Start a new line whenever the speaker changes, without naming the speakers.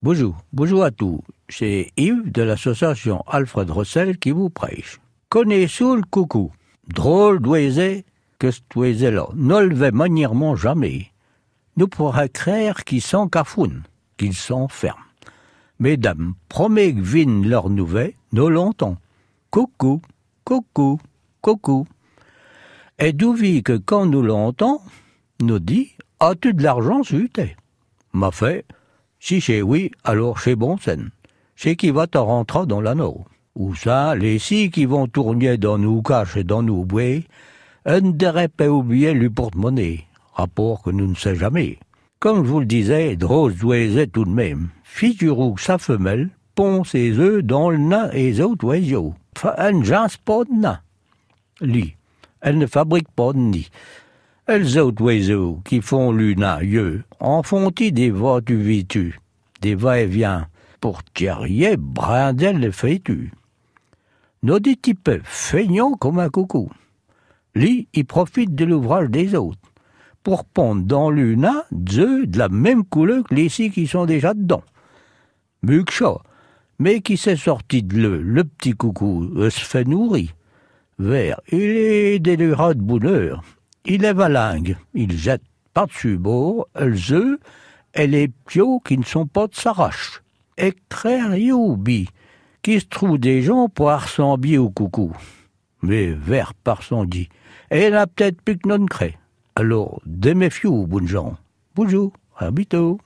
Bonjour, bonjour à tous. C'est Yves de l'association Alfred Rossel qui vous prêche. Connaissez-vous le coucou Drôle d'oiset que cet le fait manièrement jamais. Nous pourrons craindre qu'ils sont cafoun, qu'ils s'enferment. Mesdames, promet que viennent leurs nouvelles, nous longtemps. Coucou, coucou, coucou. Et d'où vit que quand nous l'entend, nous dit As-tu de l'argent suité M'a fait Si c'est oui, alors c'est bon scène. C'est qui va te rentrer dans l'anneau. Ou ça, les six qui vont tourner dans nos caches et dans nos bouées, un ne devrait pas oublier le porte-monnaie, rapport que nous ne sait jamais. Comme je vous le disais, drôle d'oiset tout de même. Figurez que sa femelle pond ses œufs dans le nain et les autres oiseaux. Enfin, un jance pas de nain. Lui, elle ne fabrique pas de nid. Elles autres oiseaux qui font l'una, eux, en font-ils des voix du vitu, des va-et-vient, pour tirer brindel le fais-tu. Nos des types feignants comme un coucou. Lui, il profite de l'ouvrage des autres, pour pondre dans l'una d'œufs de la même couleur que les six qui sont déjà dedans. Muxa, mais qui s'est sorti de le, le petit coucou, euh, se fait nourrir. Vert, il est délirant de bonheur. Il est valingue, il jette par-dessus bord les œufs et les piaux qui ne sont pas de s'arrache. Et très rioubi, qui se trouve des gens pour ressembler au coucou. Mais vert par son dit, et il a peut-être plus que non crée. Alors, déméfiez-vous. Bonjour, à bientôt.